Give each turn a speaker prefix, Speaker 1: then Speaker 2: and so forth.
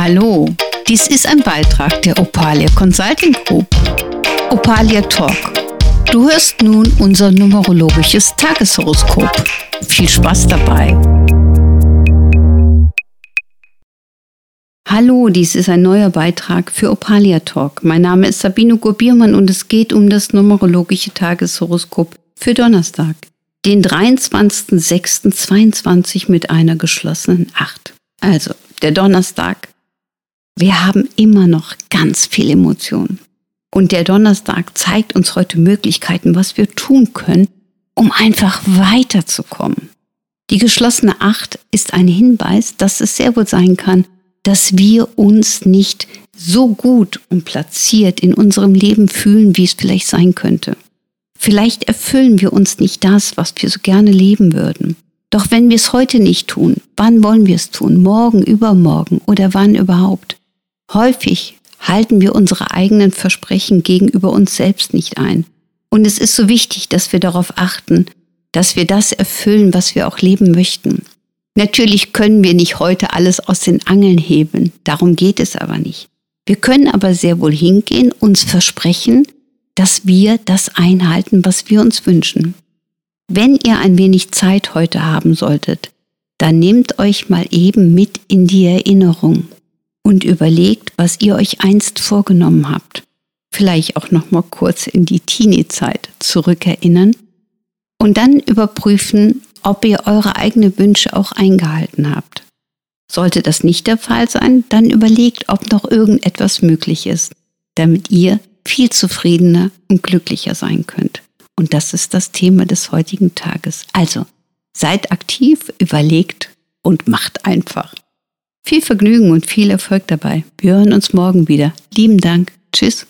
Speaker 1: Hallo, dies ist ein Beitrag der Opalia Consulting Group. Opalia Talk. Du hörst nun unser numerologisches Tageshoroskop. Viel Spaß dabei. Hallo, dies ist ein neuer Beitrag für Opalia Talk. Mein Name ist Sabine Gurbiermann und es geht um das numerologische Tageshoroskop für Donnerstag, den 23.06.22 mit einer geschlossenen 8. Also, der Donnerstag wir haben immer noch ganz viel Emotionen. Und der Donnerstag zeigt uns heute Möglichkeiten, was wir tun können, um einfach weiterzukommen. Die geschlossene Acht ist ein Hinweis, dass es sehr wohl sein kann, dass wir uns nicht so gut und platziert in unserem Leben fühlen, wie es vielleicht sein könnte. Vielleicht erfüllen wir uns nicht das, was wir so gerne leben würden. Doch wenn wir es heute nicht tun, wann wollen wir es tun? Morgen, übermorgen oder wann überhaupt? Häufig halten wir unsere eigenen Versprechen gegenüber uns selbst nicht ein. Und es ist so wichtig, dass wir darauf achten, dass wir das erfüllen, was wir auch leben möchten. Natürlich können wir nicht heute alles aus den Angeln heben, darum geht es aber nicht. Wir können aber sehr wohl hingehen, uns versprechen, dass wir das einhalten, was wir uns wünschen. Wenn ihr ein wenig Zeit heute haben solltet, dann nehmt euch mal eben mit in die Erinnerung und überlegt, was ihr euch einst vorgenommen habt. Vielleicht auch noch mal kurz in die Teenie-Zeit zurückerinnern und dann überprüfen, ob ihr eure eigenen Wünsche auch eingehalten habt. Sollte das nicht der Fall sein, dann überlegt, ob noch irgendetwas möglich ist, damit ihr viel zufriedener und glücklicher sein könnt. Und das ist das Thema des heutigen Tages. Also, seid aktiv, überlegt und macht einfach. Viel Vergnügen und viel Erfolg dabei. Wir hören uns morgen wieder. Lieben Dank. Tschüss.